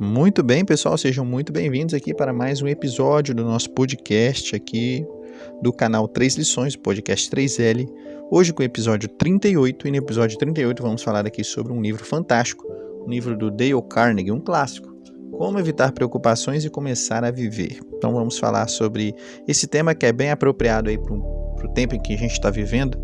Muito bem, pessoal, sejam muito bem-vindos aqui para mais um episódio do nosso podcast aqui do canal 3 Lições, podcast 3L. Hoje com o episódio 38, e no episódio 38 vamos falar aqui sobre um livro fantástico, um livro do Dale Carnegie, um clássico, Como evitar preocupações e começar a viver. Então vamos falar sobre esse tema que é bem apropriado aí para o tempo em que a gente está vivendo.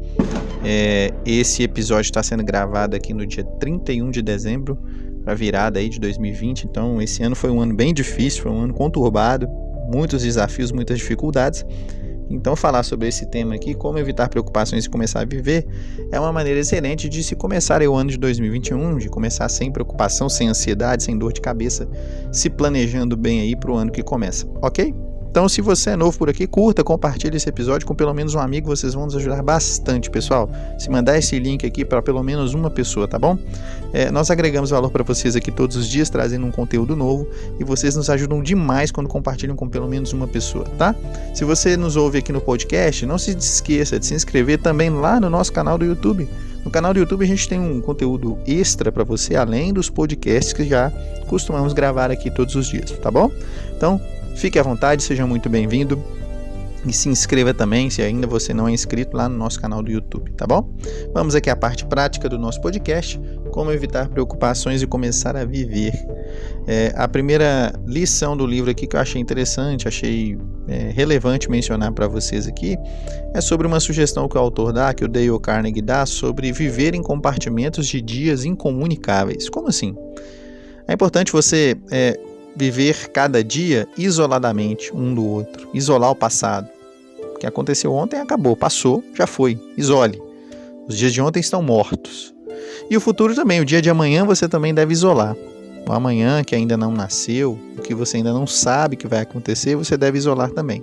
É, esse episódio está sendo gravado aqui no dia 31 de dezembro para virada aí de 2020. Então, esse ano foi um ano bem difícil, foi um ano conturbado, muitos desafios, muitas dificuldades. Então, falar sobre esse tema aqui, como evitar preocupações e começar a viver, é uma maneira excelente de se começar o ano de 2021, de começar sem preocupação, sem ansiedade, sem dor de cabeça, se planejando bem aí para o ano que começa, ok? Então, se você é novo por aqui, curta, compartilhe esse episódio com pelo menos um amigo, vocês vão nos ajudar bastante, pessoal. Se mandar esse link aqui para pelo menos uma pessoa, tá bom? É, nós agregamos valor para vocês aqui todos os dias, trazendo um conteúdo novo e vocês nos ajudam demais quando compartilham com pelo menos uma pessoa, tá? Se você nos ouve aqui no podcast, não se esqueça de se inscrever também lá no nosso canal do YouTube. No canal do YouTube a gente tem um conteúdo extra para você, além dos podcasts que já costumamos gravar aqui todos os dias, tá bom? Então, Fique à vontade, seja muito bem-vindo. E se inscreva também, se ainda você não é inscrito, lá no nosso canal do YouTube, tá bom? Vamos aqui à parte prática do nosso podcast: como evitar preocupações e começar a viver. É, a primeira lição do livro aqui que eu achei interessante, achei é, relevante mencionar para vocês aqui, é sobre uma sugestão que o autor dá, que o Dale Carnegie dá, sobre viver em compartimentos de dias incomunicáveis. Como assim? É importante você é, viver cada dia isoladamente um do outro, isolar o passado. O que aconteceu ontem acabou, passou, já foi. Isole. Os dias de ontem estão mortos. E o futuro também, o dia de amanhã você também deve isolar. O amanhã que ainda não nasceu, o que você ainda não sabe que vai acontecer, você deve isolar também.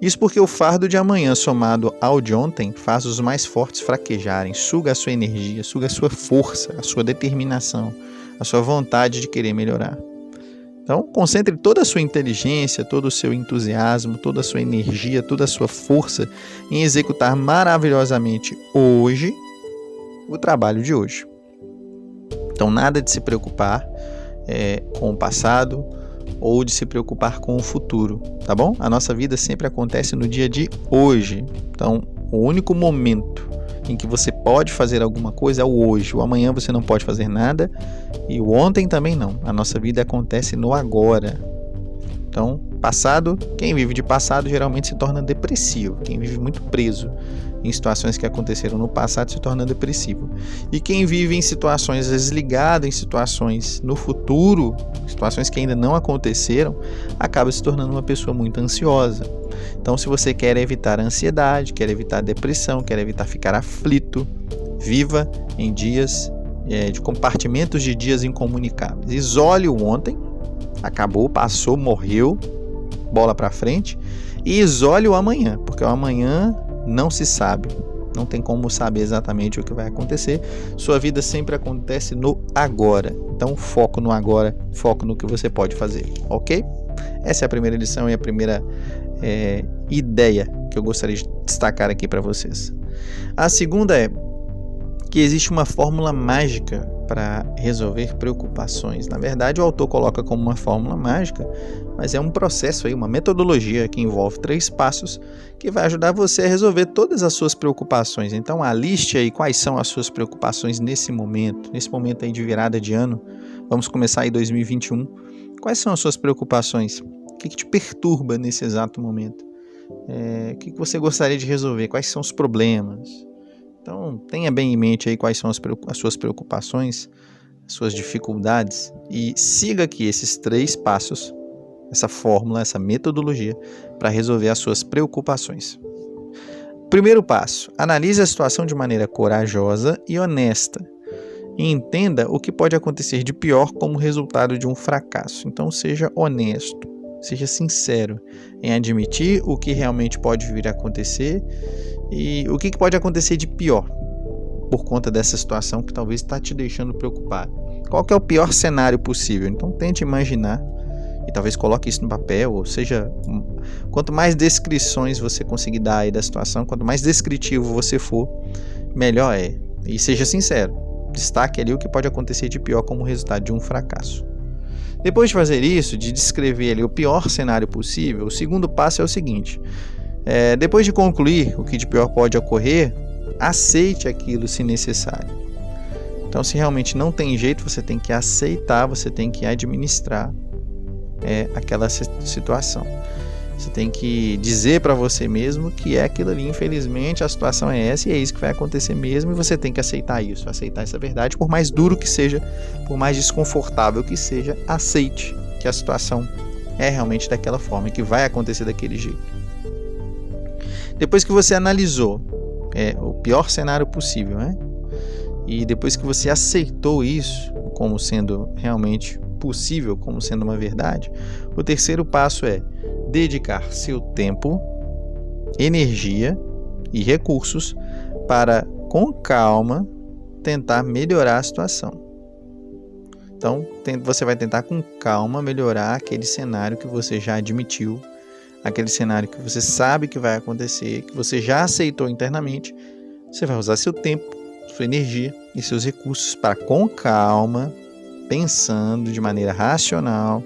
Isso porque o fardo de amanhã somado ao de ontem faz os mais fortes fraquejarem, suga a sua energia, suga a sua força, a sua determinação, a sua vontade de querer melhorar. Então, concentre toda a sua inteligência, todo o seu entusiasmo, toda a sua energia, toda a sua força em executar maravilhosamente hoje o trabalho de hoje. Então, nada de se preocupar é, com o passado ou de se preocupar com o futuro, tá bom? A nossa vida sempre acontece no dia de hoje. Então, o único momento em que você pode fazer alguma coisa é o hoje. O amanhã você não pode fazer nada e o ontem também não. A nossa vida acontece no agora. Então, passado, quem vive de passado geralmente se torna depressivo. Quem vive muito preso em situações que aconteceram no passado se torna depressivo. E quem vive em situações desligado em situações no futuro, situações que ainda não aconteceram, acaba se tornando uma pessoa muito ansiosa. Então, se você quer evitar ansiedade, quer evitar depressão, quer evitar ficar aflito, viva em dias é, de compartimentos de dias incomunicáveis. Isole o ontem, acabou, passou, morreu, bola para frente, e isole o amanhã, porque o amanhã não se sabe. Não tem como saber exatamente o que vai acontecer. Sua vida sempre acontece no agora. Então, foco no agora, foco no que você pode fazer, ok? Essa é a primeira lição e a primeira é, ideia que eu gostaria de destacar aqui para vocês. A segunda é que existe uma fórmula mágica para resolver preocupações. Na verdade, o autor coloca como uma fórmula mágica, mas é um processo aí, uma metodologia que envolve três passos que vai ajudar você a resolver todas as suas preocupações. Então, aliste aí quais são as suas preocupações nesse momento, nesse momento aí de virada de ano. Vamos começar aí 2021. Quais são as suas preocupações? O que, que te perturba nesse exato momento? É, o que, que você gostaria de resolver? Quais são os problemas? Então, tenha bem em mente aí quais são as, as suas preocupações, as suas dificuldades e siga aqui esses três passos, essa fórmula, essa metodologia para resolver as suas preocupações. Primeiro passo: analise a situação de maneira corajosa e honesta e entenda o que pode acontecer de pior como resultado de um fracasso. Então, seja honesto, seja sincero em admitir o que realmente pode vir a acontecer e o que, pode acontecer de pior por conta dessa situação que talvez está te deixando preocupado? Qual que é o pior cenário possível? Então tente imaginar e talvez coloque isso no papel, ou seja, quanto mais descrições você conseguir dar aí da situação, quanto mais descritivo você for, melhor é. E seja sincero, destaque ali o que pode acontecer de pior como resultado de um fracasso. Depois de fazer isso, de descrever ali o pior cenário possível, o segundo passo é o seguinte: é, depois de concluir o que de pior pode ocorrer, aceite aquilo se necessário. Então, se realmente não tem jeito, você tem que aceitar, você tem que administrar é, aquela situação. Você tem que dizer para você mesmo que é aquilo ali, infelizmente a situação é essa e é isso que vai acontecer mesmo e você tem que aceitar isso, aceitar essa verdade, por mais duro que seja, por mais desconfortável que seja, aceite que a situação é realmente daquela forma e que vai acontecer daquele jeito. Depois que você analisou é, o pior cenário possível, né? E depois que você aceitou isso como sendo realmente possível, como sendo uma verdade, o terceiro passo é dedicar seu tempo, energia e recursos para, com calma, tentar melhorar a situação. Então, você vai tentar com calma melhorar aquele cenário que você já admitiu, aquele cenário que você sabe que vai acontecer, que você já aceitou internamente. Você vai usar seu tempo, sua energia e seus recursos para, com calma, pensando de maneira racional,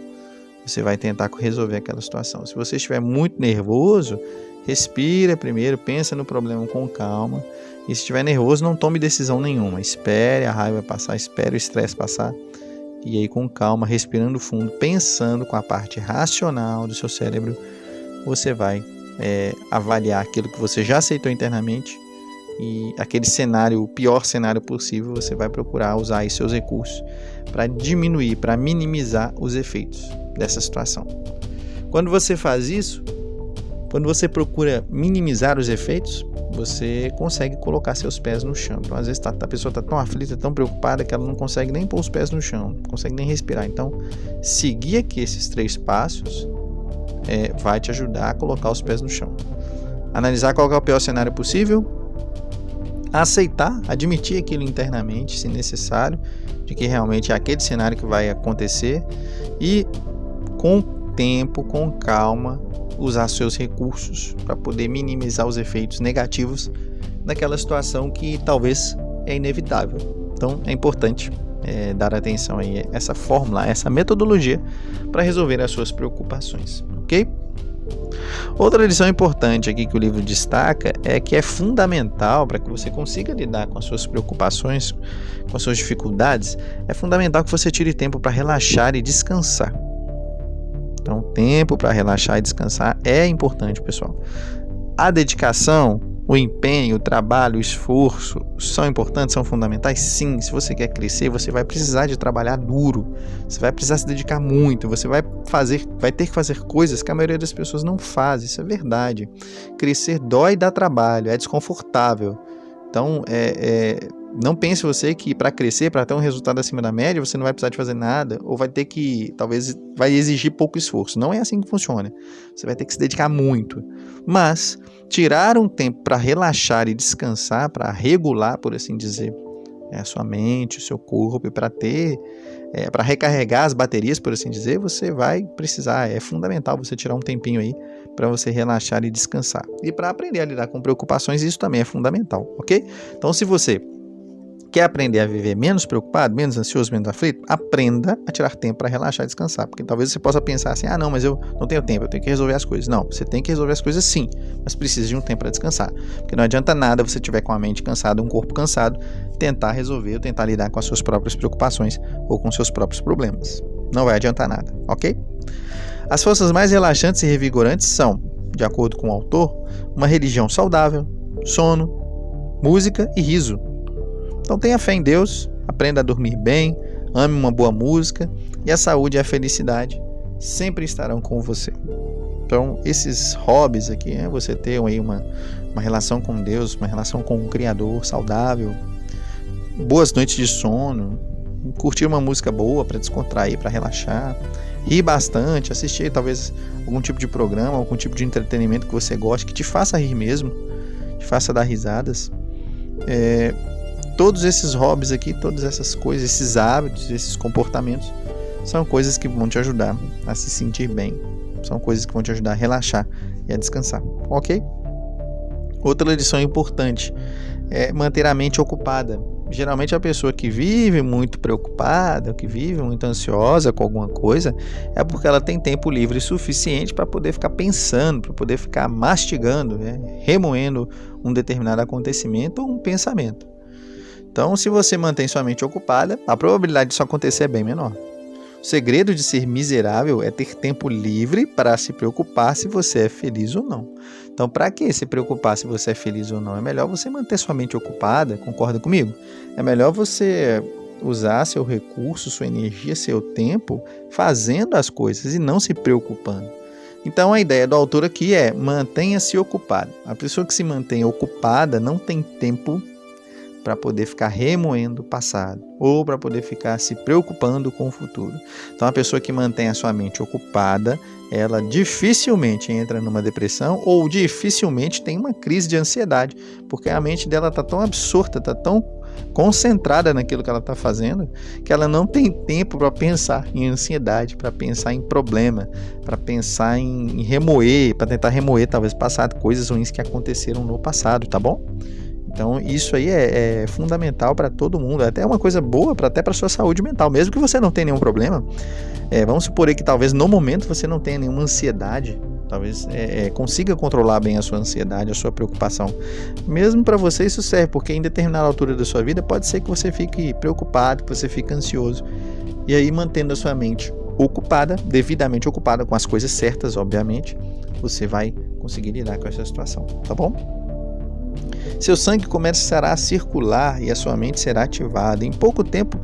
você vai tentar resolver aquela situação. Se você estiver muito nervoso, respira primeiro, pensa no problema com calma. E se estiver nervoso, não tome decisão nenhuma. Espere a raiva passar, espere o estresse passar. E aí, com calma, respirando fundo, pensando com a parte racional do seu cérebro, você vai é, avaliar aquilo que você já aceitou internamente e aquele cenário, o pior cenário possível, você vai procurar usar aí seus recursos para diminuir, para minimizar os efeitos dessa situação. Quando você faz isso, quando você procura minimizar os efeitos, você consegue colocar seus pés no chão. Então, às vezes tá, a pessoa está tão aflita, tão preocupada que ela não consegue nem pôr os pés no chão, não consegue nem respirar. Então, seguir aqui esses três passos é, vai te ajudar a colocar os pés no chão. Analisar qual é o pior cenário possível, aceitar, admitir aquilo internamente, se necessário, de que realmente é aquele cenário que vai acontecer e com tempo, com calma, usar seus recursos para poder minimizar os efeitos negativos daquela situação que talvez é inevitável. Então é importante é, dar atenção a essa fórmula, essa metodologia para resolver as suas preocupações, ok? Outra lição importante aqui que o livro destaca é que é fundamental para que você consiga lidar com as suas preocupações, com as suas dificuldades, é fundamental que você tire tempo para relaxar e descansar. Então, tempo para relaxar e descansar é importante, pessoal. A dedicação o empenho, o trabalho, o esforço são importantes, são fundamentais? Sim. Se você quer crescer, você vai precisar de trabalhar duro. Você vai precisar se dedicar muito. Você vai fazer, vai ter que fazer coisas que a maioria das pessoas não faz. Isso é verdade. Crescer dói e dá trabalho, é desconfortável. Então, é, é não pense você que para crescer, para ter um resultado acima da média, você não vai precisar de fazer nada ou vai ter que, talvez, vai exigir pouco esforço. Não é assim que funciona. Você vai ter que se dedicar muito. Mas tirar um tempo para relaxar e descansar, para regular, por assim dizer, é, a sua mente, o seu corpo, para ter, é, para recarregar as baterias, por assim dizer, você vai precisar. É fundamental você tirar um tempinho aí para você relaxar e descansar. E para aprender a lidar com preocupações, isso também é fundamental, ok? Então, se você Quer aprender a viver menos preocupado, menos ansioso, menos aflito? Aprenda a tirar tempo para relaxar e descansar. Porque talvez você possa pensar assim: ah, não, mas eu não tenho tempo, eu tenho que resolver as coisas. Não, você tem que resolver as coisas sim, mas precisa de um tempo para descansar. Porque não adianta nada você tiver com a mente cansada, um corpo cansado, tentar resolver ou tentar lidar com as suas próprias preocupações ou com seus próprios problemas. Não vai adiantar nada, ok? As forças mais relaxantes e revigorantes são, de acordo com o autor, uma religião saudável, sono, música e riso então tenha fé em Deus, aprenda a dormir bem, ame uma boa música e a saúde e a felicidade sempre estarão com você. Então, esses hobbies aqui, né, você ter aí uma, uma relação com Deus, uma relação com o Criador saudável, boas noites de sono, curtir uma música boa para descontrair, para relaxar, rir bastante, assistir talvez algum tipo de programa, algum tipo de entretenimento que você goste, que te faça rir mesmo, te faça dar risadas. É, todos esses hobbies aqui, todas essas coisas, esses hábitos, esses comportamentos, são coisas que vão te ajudar a se sentir bem. São coisas que vão te ajudar a relaxar e a descansar, ok? Outra lição importante é manter a mente ocupada. geralmente a pessoa que vive muito preocupada, que vive muito ansiosa com alguma coisa, é porque ela tem tempo livre suficiente para poder ficar pensando, para poder ficar mastigando, né? remoendo um determinado acontecimento ou um pensamento. Então, se você mantém sua mente ocupada, a probabilidade disso acontecer é bem menor. O segredo de ser miserável é ter tempo livre para se preocupar se você é feliz ou não. Então, para que se preocupar se você é feliz ou não? É melhor você manter sua mente ocupada, concorda comigo? É melhor você usar seu recurso, sua energia, seu tempo fazendo as coisas e não se preocupando. Então a ideia do autor aqui é mantenha-se ocupado. A pessoa que se mantém ocupada não tem tempo para poder ficar remoendo o passado ou para poder ficar se preocupando com o futuro. Então, a pessoa que mantém a sua mente ocupada, ela dificilmente entra numa depressão ou dificilmente tem uma crise de ansiedade, porque a mente dela está tão absorta, está tão concentrada naquilo que ela está fazendo, que ela não tem tempo para pensar em ansiedade, para pensar em problema, para pensar em remoer, para tentar remoer talvez passado coisas ruins que aconteceram no passado, tá bom? Então, isso aí é, é fundamental para todo mundo. É até uma coisa boa para até para sua saúde mental, mesmo que você não tenha nenhum problema. É, vamos supor que talvez no momento você não tenha nenhuma ansiedade, talvez é, é, consiga controlar bem a sua ansiedade, a sua preocupação. Mesmo para você isso serve, porque em determinada altura da sua vida pode ser que você fique preocupado, que você fique ansioso. E aí mantendo a sua mente ocupada, devidamente ocupada com as coisas certas, obviamente, você vai conseguir lidar com essa situação, tá bom? Seu sangue começará a circular e a sua mente será ativada. Em pouco tempo,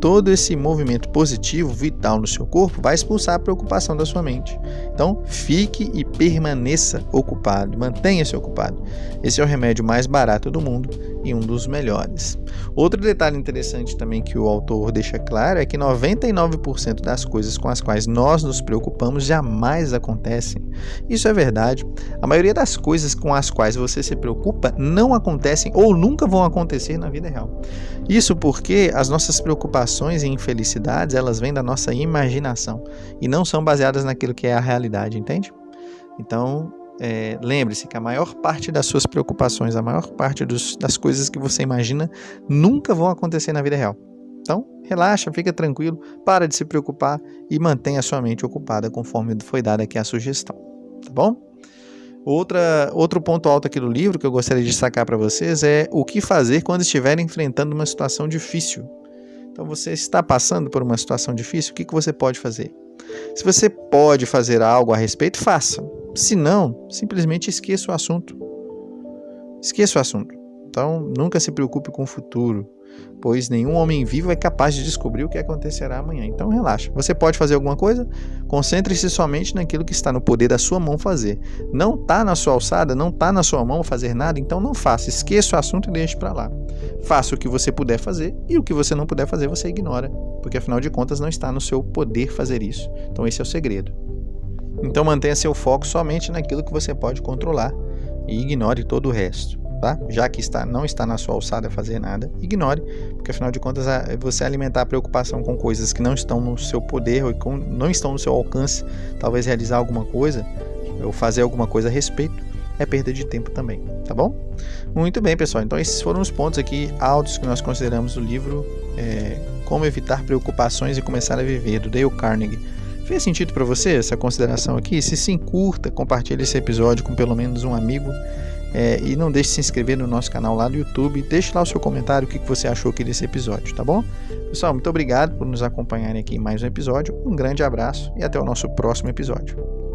todo esse movimento positivo, vital no seu corpo, vai expulsar a preocupação da sua mente. Então, fique e permaneça ocupado, mantenha-se ocupado. Esse é o remédio mais barato do mundo e um dos melhores. Outro detalhe interessante também que o autor deixa claro é que 99% das coisas com as quais nós nos preocupamos jamais acontecem. Isso é verdade. A maioria das coisas com as quais você se preocupa não acontecem ou nunca vão acontecer na vida real. Isso porque as nossas preocupações e infelicidades, elas vêm da nossa imaginação e não são baseadas naquilo que é a realidade, entende? Então, é, lembre-se que a maior parte das suas preocupações, a maior parte dos, das coisas que você imagina, nunca vão acontecer na vida real. Então, relaxa, fica tranquilo, para de se preocupar e mantenha a sua mente ocupada conforme foi dada aqui a sugestão. Tá bom? Outra, outro ponto alto aqui do livro que eu gostaria de destacar para vocês é o que fazer quando estiver enfrentando uma situação difícil. Então, você está passando por uma situação difícil, o que, que você pode fazer? Se você pode fazer algo a respeito, faça. Se não, simplesmente esqueça o assunto. Esqueça o assunto. Então, nunca se preocupe com o futuro, pois nenhum homem vivo é capaz de descobrir o que acontecerá amanhã. Então, relaxa. Você pode fazer alguma coisa? Concentre-se somente naquilo que está no poder da sua mão fazer. Não está na sua alçada, não está na sua mão fazer nada, então não faça. Esqueça o assunto e deixe para lá. Faça o que você puder fazer e o que você não puder fazer, você ignora, porque afinal de contas não está no seu poder fazer isso. Então, esse é o segredo. Então mantenha seu foco somente naquilo que você pode controlar e ignore todo o resto. Tá? Já que está, não está na sua alçada fazer nada, ignore, porque afinal de contas você alimentar a preocupação com coisas que não estão no seu poder ou não estão no seu alcance, talvez realizar alguma coisa ou fazer alguma coisa a respeito, é perda de tempo também, tá bom? Muito bem, pessoal. Então esses foram os pontos aqui altos que nós consideramos do livro é, Como Evitar Preocupações e Começar a Viver, do Dale Carnegie. Fez sentido para você essa consideração aqui? Se sim, curta, compartilhe esse episódio com pelo menos um amigo. É, e não deixe de se inscrever no nosso canal lá do YouTube. Deixe lá o seu comentário, o que você achou aqui desse episódio, tá bom? Pessoal, muito obrigado por nos acompanharem aqui em mais um episódio. Um grande abraço e até o nosso próximo episódio.